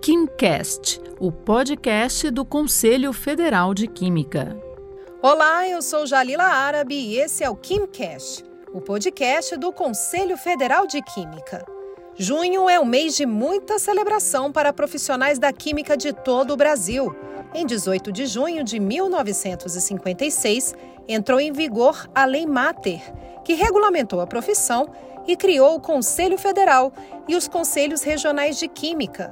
KimCast, o podcast do Conselho Federal de Química. Olá, eu sou Jalila Árabe e esse é o KimCast, o podcast do Conselho Federal de Química. Junho é um mês de muita celebração para profissionais da química de todo o Brasil. Em 18 de junho de 1956, entrou em vigor a Lei Mater, que regulamentou a profissão e criou o Conselho Federal e os Conselhos Regionais de Química.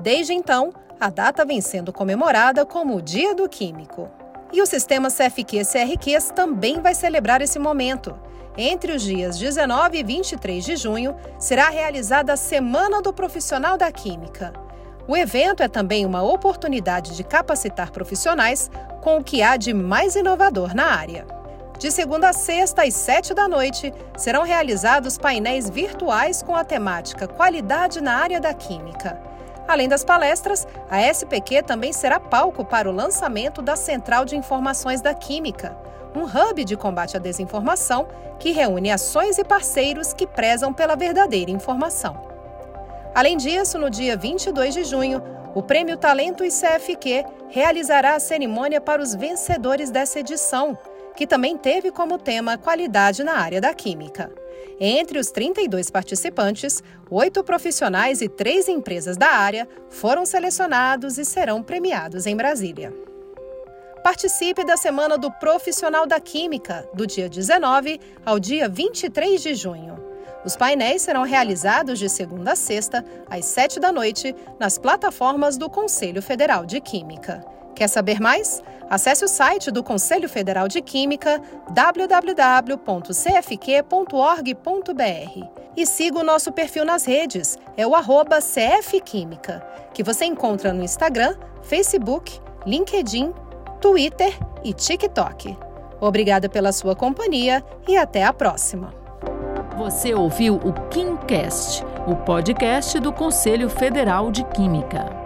Desde então, a data vem sendo comemorada como o Dia do Químico. E o sistema CFQ-CRQs também vai celebrar esse momento. Entre os dias 19 e 23 de junho, será realizada a Semana do Profissional da Química. O evento é também uma oportunidade de capacitar profissionais com o que há de mais inovador na área. De segunda a sexta, às sete da noite, serão realizados painéis virtuais com a temática Qualidade na área da Química. Além das palestras, a SPQ também será palco para o lançamento da Central de Informações da Química, um hub de combate à desinformação que reúne ações e parceiros que prezam pela verdadeira informação. Além disso, no dia 22 de junho, o Prêmio Talento ICFQ realizará a cerimônia para os vencedores dessa edição que também teve como tema qualidade na área da química. Entre os 32 participantes, oito profissionais e três empresas da área foram selecionados e serão premiados em Brasília. Participe da Semana do Profissional da Química, do dia 19 ao dia 23 de junho. Os painéis serão realizados de segunda a sexta, às sete da noite, nas plataformas do Conselho Federal de Química. Quer saber mais? Acesse o site do Conselho Federal de Química www.cfq.org.br e siga o nosso perfil nas redes, é o arroba CFQuímica, que você encontra no Instagram, Facebook, LinkedIn, Twitter e TikTok. Obrigada pela sua companhia e até a próxima. Você ouviu o KimCast, o podcast do Conselho Federal de Química.